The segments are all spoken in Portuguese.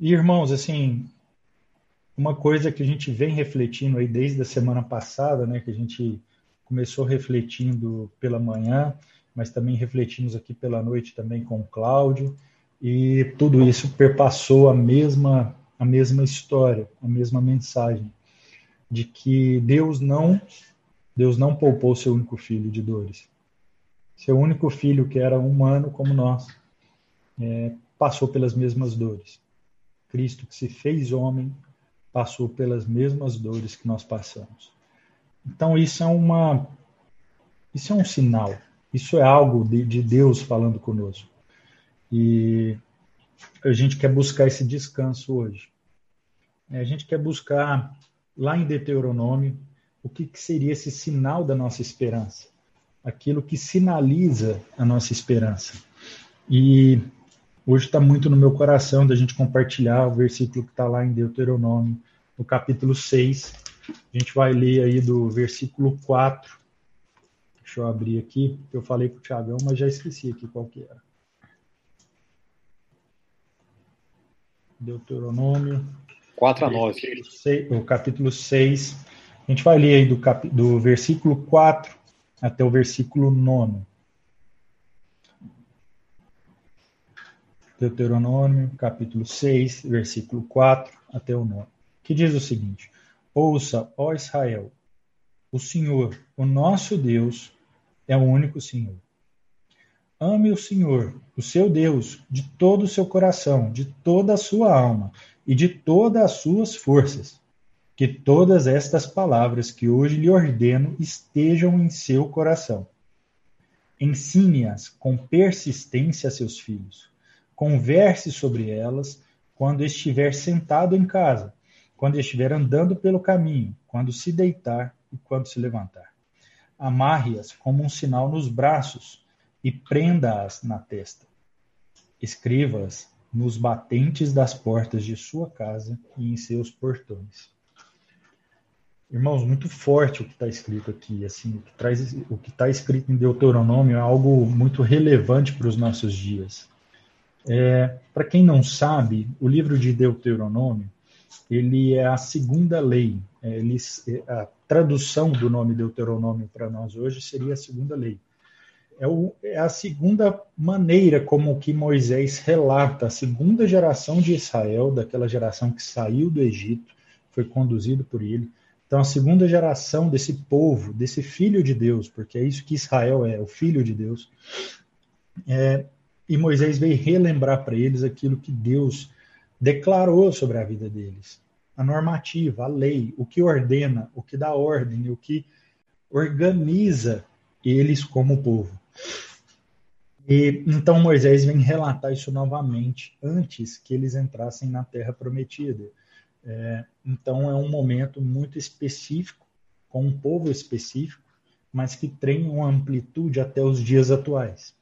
E, irmãos, assim, uma coisa que a gente vem refletindo aí desde a semana passada, né, que a gente começou refletindo pela manhã, mas também refletimos aqui pela noite também com o Cláudio, e tudo isso perpassou a mesma a mesma história, a mesma mensagem de que Deus não Deus não poupou seu único filho de dores. Seu único filho, que era humano como nós, é, passou pelas mesmas dores. Cristo, que se fez homem, passou pelas mesmas dores que nós passamos. Então isso é uma isso é um sinal. Isso é algo de, de Deus falando conosco. E a gente quer buscar esse descanso hoje. A gente quer buscar lá em Deuteronômio o que, que seria esse sinal da nossa esperança, aquilo que sinaliza a nossa esperança. E hoje está muito no meu coração da gente compartilhar o versículo que está lá em Deuteronômio, no capítulo 6. A gente vai ler aí do versículo 4. Deixa eu abrir aqui, eu falei para o Tiagão, mas já esqueci aqui qual que era. Deuteronômio. 4 a 9. O capítulo 6. A gente vai ler aí do, cap, do versículo 4 até o versículo 9. Deuteronômio, capítulo 6, versículo 4 até o 9. Que diz o seguinte: Ouça, ó Israel, o Senhor, o nosso Deus, é o único Senhor. Ame o Senhor, o seu Deus, de todo o seu coração, de toda a sua alma e de todas as suas forças. Que todas estas palavras que hoje lhe ordeno estejam em seu coração. Ensine-as com persistência a seus filhos. Converse sobre elas quando estiver sentado em casa, quando estiver andando pelo caminho, quando se deitar e quando se levantar. Amarre-as como um sinal nos braços e prenda-as na testa. Escreva-as nos batentes das portas de sua casa e em seus portões. Irmãos, muito forte o que está escrito aqui. Assim, o que o que está escrito em Deuteronômio é algo muito relevante para os nossos dias. É, para quem não sabe, o livro de Deuteronômio ele é a segunda lei. É, ele, a tradução do nome Deuteronômio para nós hoje seria a segunda lei é, o, é a segunda maneira como que Moisés relata a segunda geração de Israel, daquela geração que saiu do Egito, foi conduzido por ele. Então, a segunda geração desse povo, desse filho de Deus, porque é isso que Israel é, o filho de Deus. É, e Moisés veio relembrar para eles aquilo que Deus declarou sobre a vida deles. A normativa, a lei, o que ordena, o que dá ordem, o que organiza eles como povo. E então Moisés vem relatar isso novamente antes que eles entrassem na Terra Prometida. É, então é um momento muito específico, com um povo específico, mas que tem uma amplitude até os dias atuais.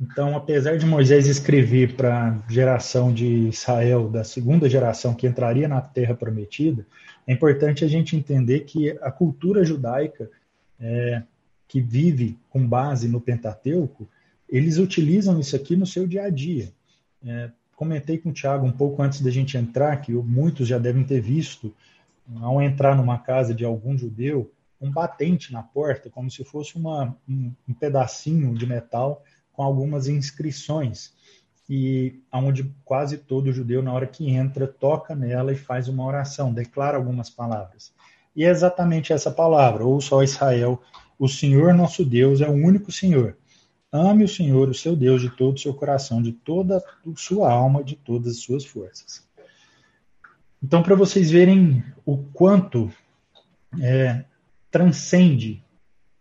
Então, apesar de Moisés escrever para a geração de Israel, da segunda geração que entraria na Terra Prometida, é importante a gente entender que a cultura judaica é, que vive com base no Pentateuco, eles utilizam isso aqui no seu dia a dia. É, comentei com o Tiago um pouco antes da gente entrar, que muitos já devem ter visto, ao entrar numa casa de algum judeu, um batente na porta, como se fosse uma, um, um pedacinho de metal com algumas inscrições. E onde quase todo judeu, na hora que entra, toca nela e faz uma oração, declara algumas palavras. E é exatamente essa palavra, ou só Israel o Senhor nosso Deus é o único Senhor. Ame o Senhor, o seu Deus, de todo o seu coração, de toda a sua alma, de todas as suas forças. Então, para vocês verem o quanto é, transcende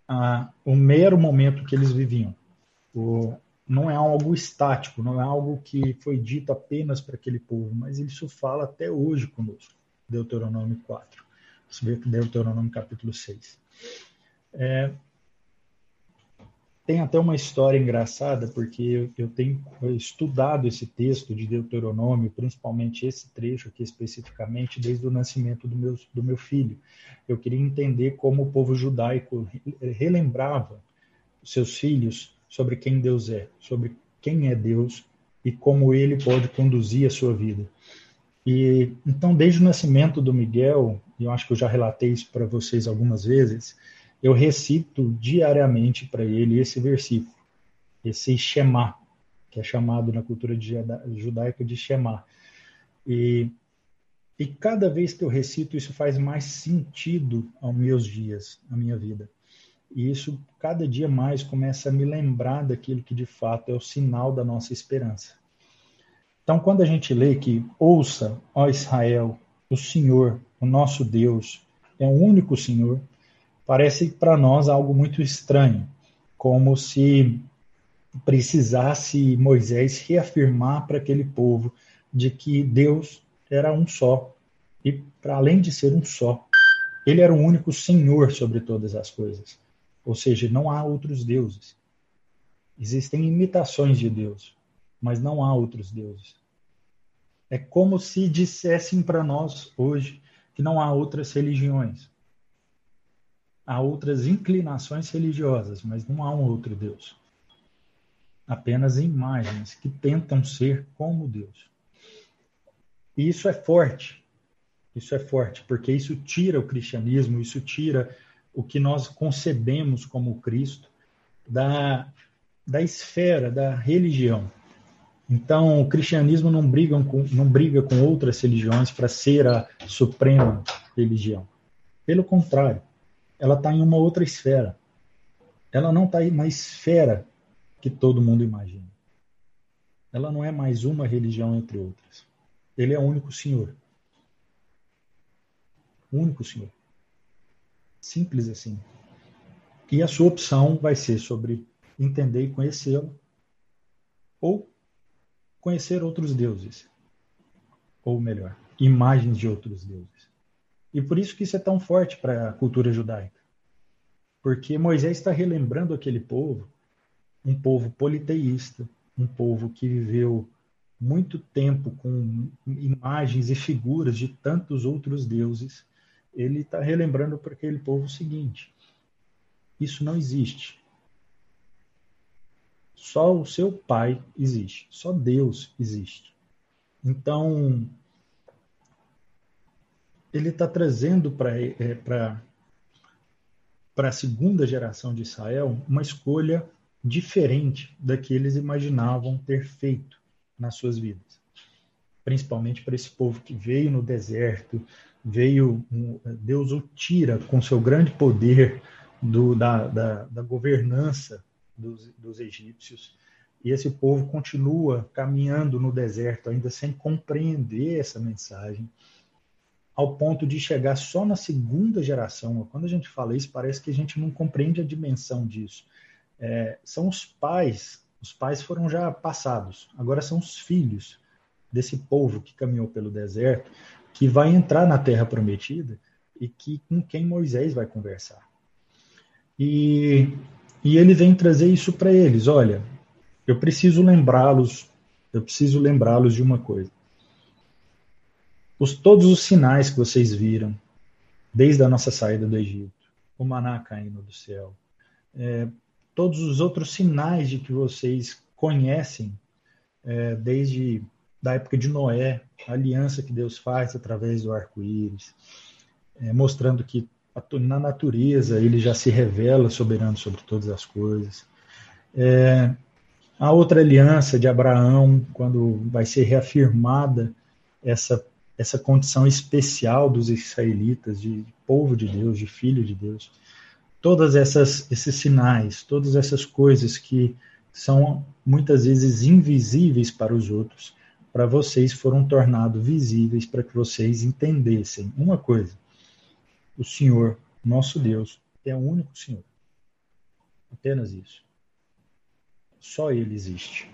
a, o mero momento que eles viviam. O, não é algo estático, não é algo que foi dito apenas para aquele povo, mas isso fala até hoje conosco. Deuteronômio 4. Deuteronômio capítulo 6. É, tem até uma história engraçada, porque eu tenho estudado esse texto de Deuteronômio, principalmente esse trecho aqui especificamente, desde o nascimento do meu, do meu filho. Eu queria entender como o povo judaico relembrava seus filhos sobre quem Deus é, sobre quem é Deus e como ele pode conduzir a sua vida. E então, desde o nascimento do Miguel, e eu acho que eu já relatei isso para vocês algumas vezes, eu recito diariamente para ele esse versículo, esse Shema, que é chamado na cultura judaica de Shema. E, e cada vez que eu recito, isso faz mais sentido aos meus dias, à minha vida. E isso, cada dia mais, começa a me lembrar daquilo que de fato é o sinal da nossa esperança. Então, quando a gente lê que ouça, ó Israel, o Senhor, o nosso Deus, é o único Senhor, parece para nós algo muito estranho, como se precisasse Moisés reafirmar para aquele povo de que Deus era um só. E, para além de ser um só, ele era o único Senhor sobre todas as coisas. Ou seja, não há outros deuses. Existem imitações de Deus, mas não há outros deuses. É como se dissessem para nós hoje que não há outras religiões. Há outras inclinações religiosas, mas não há um outro Deus. Apenas imagens que tentam ser como Deus. E isso é forte. Isso é forte, porque isso tira o cristianismo, isso tira o que nós concebemos como Cristo da, da esfera da religião. Então, o cristianismo não briga com, não briga com outras religiões para ser a suprema religião. Pelo contrário, ela está em uma outra esfera. Ela não está na esfera que todo mundo imagina. Ela não é mais uma religião entre outras. Ele é o único Senhor. O único Senhor. Simples assim. E a sua opção vai ser sobre entender e conhecê-lo ou conhecer outros deuses. Ou melhor, imagens de outros deuses. E por isso que isso é tão forte para a cultura judaica. Porque Moisés está relembrando aquele povo, um povo politeísta, um povo que viveu muito tempo com imagens e figuras de tantos outros deuses ele está relembrando para aquele povo o seguinte: isso não existe. Só o seu pai existe, só Deus existe. Então, ele está trazendo para é, para a segunda geração de Israel uma escolha diferente da que eles imaginavam ter feito nas suas vidas. Principalmente para esse povo que veio no deserto, veio, Deus o tira com seu grande poder do, da, da, da governança dos, dos egípcios. E esse povo continua caminhando no deserto, ainda sem compreender essa mensagem, ao ponto de chegar só na segunda geração. Quando a gente fala isso, parece que a gente não compreende a dimensão disso. É, são os pais, os pais foram já passados, agora são os filhos desse povo que caminhou pelo deserto, que vai entrar na Terra Prometida e que com quem Moisés vai conversar. E, e ele vem trazer isso para eles. Olha, eu preciso lembrá-los, eu preciso lembrá-los de uma coisa. Os, todos os sinais que vocês viram, desde a nossa saída do Egito, o maná caindo do céu, é, todos os outros sinais de que vocês conhecem, é, desde da época de Noé, a aliança que Deus faz através do arco-íris, é, mostrando que na natureza ele já se revela soberano sobre todas as coisas. É, a outra aliança de Abraão, quando vai ser reafirmada essa, essa condição especial dos israelitas, de povo de Deus, de filho de Deus. Todas essas esses sinais, todas essas coisas que são muitas vezes invisíveis para os outros, para vocês foram tornados visíveis para que vocês entendessem uma coisa: o Senhor, nosso Deus, é o único Senhor. Apenas isso. Só Ele existe.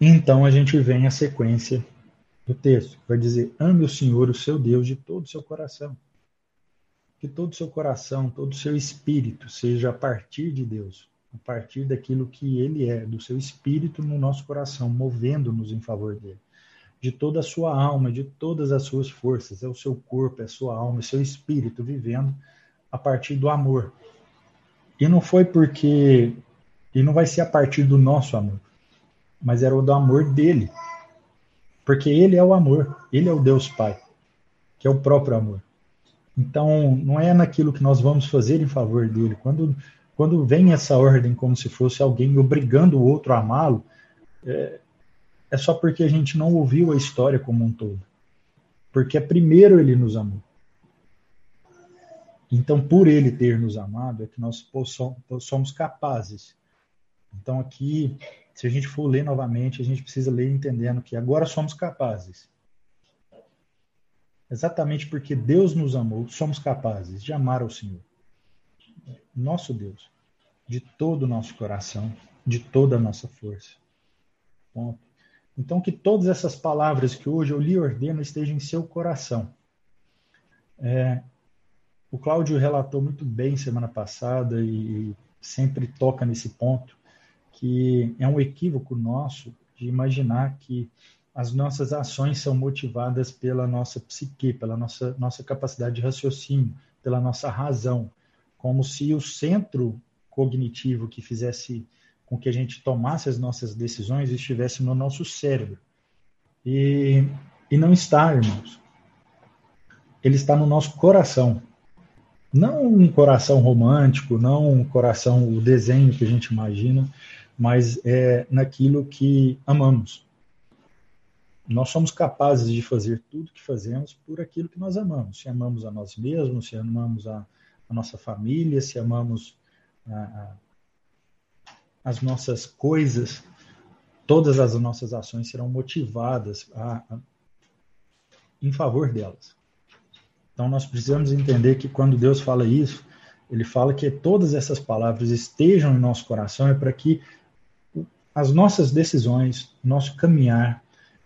Então a gente vem a sequência do texto, vai dizer: ame o Senhor, o seu Deus, de todo o seu coração. Que todo o seu coração, todo o seu espírito seja a partir de Deus a partir daquilo que ele é, do seu espírito no nosso coração, movendo-nos em favor dele. De toda a sua alma, de todas as suas forças, é o seu corpo, é a sua alma, é o seu espírito vivendo a partir do amor. E não foi porque. E não vai ser a partir do nosso amor, mas era o do amor dele. Porque ele é o amor, ele é o Deus Pai, que é o próprio amor. Então, não é naquilo que nós vamos fazer em favor dele. Quando, quando vem essa ordem como se fosse alguém obrigando o outro a amá-lo, é, é só porque a gente não ouviu a história como um todo. Porque é primeiro ele nos amou. Então, por ele ter nos amado, é que nós somos capazes. Então, aqui, se a gente for ler novamente, a gente precisa ler entendendo que agora somos capazes. Exatamente porque Deus nos amou, somos capazes de amar ao Senhor. Nosso Deus. De todo o nosso coração, de toda a nossa força. Ponto. Então, que todas essas palavras que hoje eu lhe ordeno estejam em seu coração. É, o Cláudio relatou muito bem semana passada e sempre toca nesse ponto, que é um equívoco nosso de imaginar que as nossas ações são motivadas pela nossa psique, pela nossa, nossa capacidade de raciocínio, pela nossa razão, como se o centro cognitivo que fizesse com que a gente tomasse as nossas decisões estivesse no nosso cérebro. E, e não está, irmãos. Ele está no nosso coração. Não um coração romântico, não um coração, o desenho que a gente imagina, mas é naquilo que amamos. Nós somos capazes de fazer tudo que fazemos por aquilo que nós amamos. Se amamos a nós mesmos, se amamos a, a nossa família, se amamos a, a, as nossas coisas, todas as nossas ações serão motivadas em favor delas. Então nós precisamos entender que quando Deus fala isso, ele fala que todas essas palavras estejam em nosso coração é para que as nossas decisões, nosso caminhar,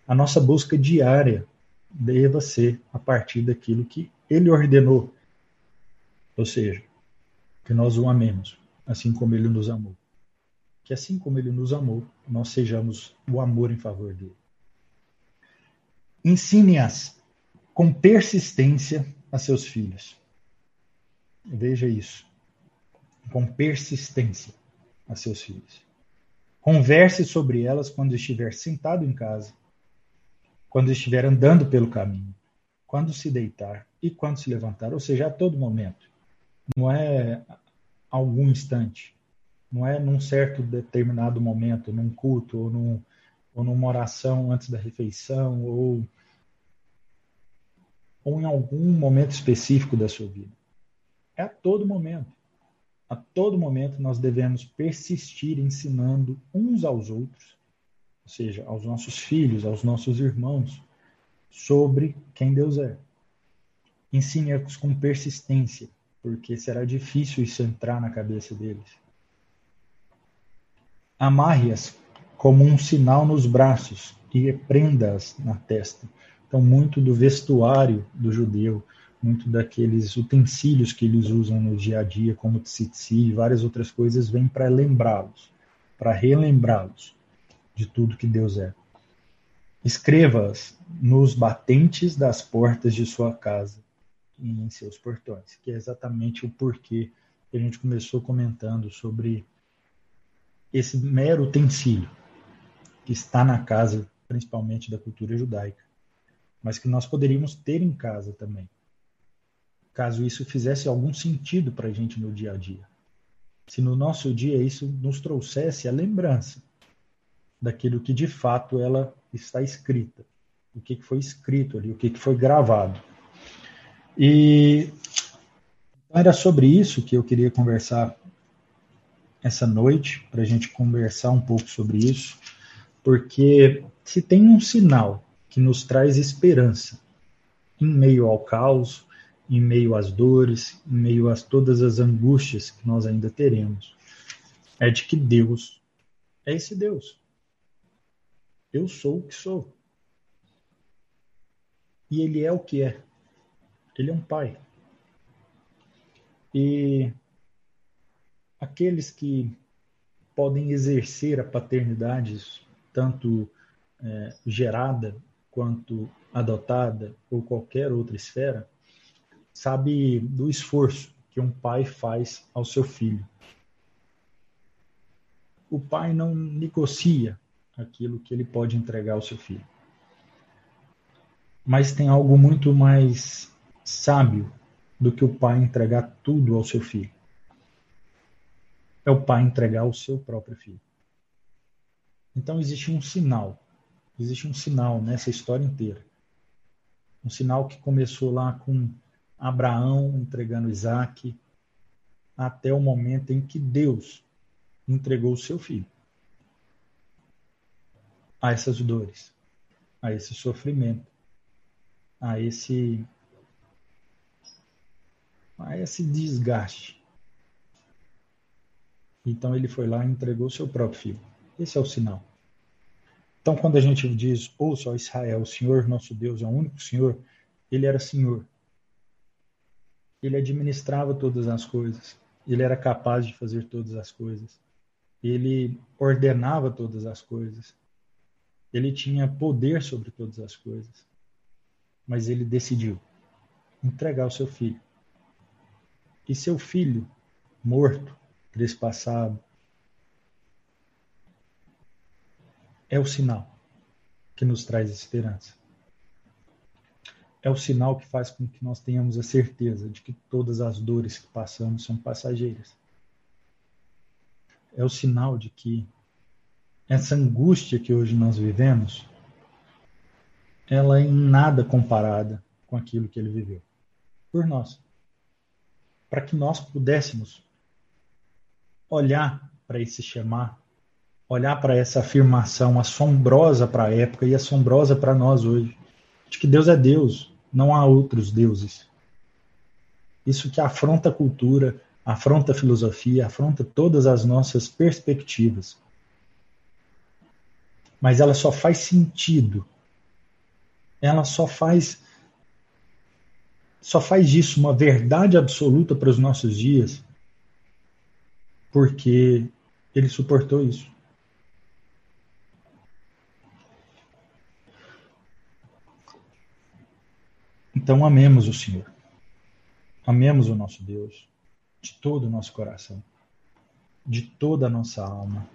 a nossa busca diária deva ser a partir daquilo que ele ordenou. Ou seja, que nós o amemos, assim como ele nos amou. Que assim como ele nos amou, nós sejamos o amor em favor dele. Ensine-as com persistência a seus filhos. Veja isso. Com persistência a seus filhos. Converse sobre elas quando estiver sentado em casa, quando estiver andando pelo caminho, quando se deitar e quando se levantar, ou seja, a todo momento. Não é algum instante, não é num certo determinado momento, num culto ou, num, ou numa oração antes da refeição ou ou em algum momento específico da sua vida. É a todo momento. A todo momento nós devemos persistir ensinando uns aos outros, ou seja, aos nossos filhos, aos nossos irmãos, sobre quem Deus é. Ensine-os com persistência, porque será difícil isso entrar na cabeça deles. Amarre-as como um sinal nos braços e prenda-as na testa então, muito do vestuário do judeu, muito daqueles utensílios que eles usam no dia a dia, como tzitzi e várias outras coisas, vem para lembrá-los, para relembrá-los de tudo que Deus é. Escreva-as nos batentes das portas de sua casa em seus portões, que é exatamente o porquê que a gente começou comentando sobre esse mero utensílio que está na casa, principalmente da cultura judaica mas que nós poderíamos ter em casa também, caso isso fizesse algum sentido para a gente no dia a dia. Se no nosso dia isso nos trouxesse a lembrança daquilo que de fato ela está escrita, o que foi escrito ali, o que foi gravado. E era sobre isso que eu queria conversar essa noite, para a gente conversar um pouco sobre isso, porque se tem um sinal que nos traz esperança em meio ao caos, em meio às dores, em meio a todas as angústias que nós ainda teremos. É de que Deus é esse Deus. Eu sou o que sou. E Ele é o que é. Ele é um Pai. E aqueles que podem exercer a paternidade, tanto é, gerada quanto adotada ou qualquer outra esfera, sabe do esforço que um pai faz ao seu filho. O pai não negocia aquilo que ele pode entregar ao seu filho. Mas tem algo muito mais sábio do que o pai entregar tudo ao seu filho. É o pai entregar o seu próprio filho. Então existe um sinal, existe um sinal nessa história inteira. Um sinal que começou lá com Abraão entregando Isaac, até o momento em que Deus entregou o seu filho a essas dores, a esse sofrimento, a esse a esse desgaste. Então ele foi lá e entregou seu próprio filho. Esse é o sinal. Então quando a gente diz, ouça, ó Israel, o Senhor nosso Deus é o único Senhor, ele era Senhor. Ele administrava todas as coisas. Ele era capaz de fazer todas as coisas. Ele ordenava todas as coisas. Ele tinha poder sobre todas as coisas. Mas ele decidiu entregar o seu filho. E seu filho, morto, trespassado, é o sinal que nos traz esperança. É o sinal que faz com que nós tenhamos a certeza de que todas as dores que passamos são passageiras é o sinal de que essa angústia que hoje nós vivemos, ela é em nada comparada com aquilo que ele viveu por nós. Para que nós pudéssemos olhar para esse chamar, olhar para essa afirmação assombrosa para a época e assombrosa para nós hoje, de que Deus é Deus, não há outros deuses. Isso que afronta a cultura, afronta a filosofia, afronta todas as nossas perspectivas. Mas ela só faz sentido. Ela só faz só faz isso uma verdade absoluta para os nossos dias porque ele suportou isso. Então amemos o Senhor. Amemos o nosso Deus de todo o nosso coração, de toda a nossa alma,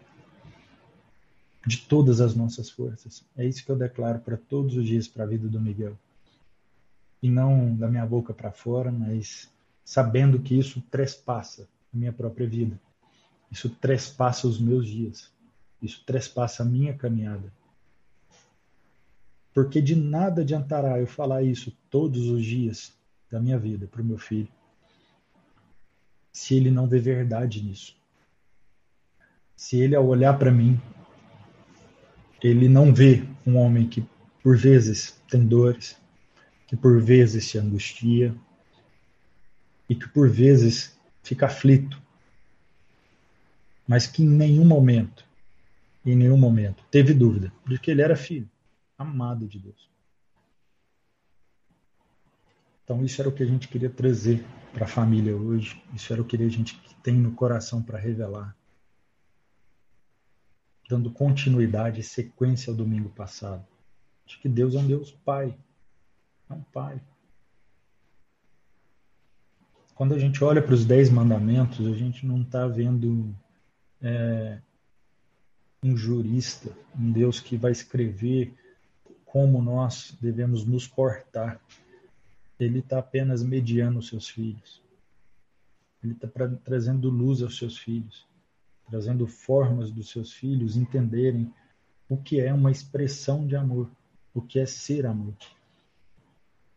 de todas as nossas forças. É isso que eu declaro para todos os dias para a vida do Miguel. E não da minha boca para fora, mas sabendo que isso trespassa a minha própria vida. Isso trespassa os meus dias. Isso trespassa a minha caminhada. Porque de nada adiantará eu falar isso todos os dias da minha vida para o meu filho se ele não vê verdade nisso. Se ele, ao olhar para mim, ele não vê um homem que por vezes tem dores, que por vezes se angustia e que por vezes fica aflito, mas que em nenhum momento, em nenhum momento, teve dúvida de que ele era filho, amado de Deus. Então isso era o que a gente queria trazer para a família hoje. Isso era o que a gente tem no coração para revelar. Dando continuidade e sequência ao domingo passado. De que Deus é um Deus Pai. É um Pai. Quando a gente olha para os Dez Mandamentos, a gente não está vendo é, um jurista, um Deus que vai escrever como nós devemos nos portar ele está apenas mediando os seus filhos. Ele está trazendo luz aos seus filhos, trazendo formas dos seus filhos entenderem o que é uma expressão de amor, o que é ser amor.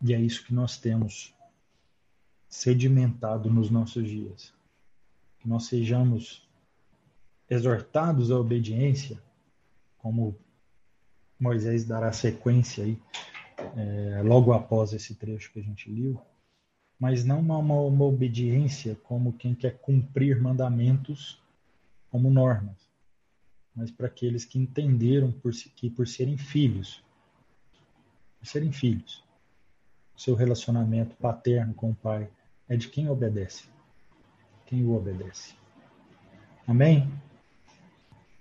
E é isso que nós temos sedimentado nos nossos dias. Que nós sejamos exortados à obediência, como Moisés dará sequência aí é, logo após esse trecho que a gente leu, mas não uma, uma, obediência como quem quer cumprir mandamentos como normas, mas para aqueles que entenderam por, que por serem filhos, por serem filhos, seu relacionamento paterno com o pai é de quem obedece, quem o obedece. Amém?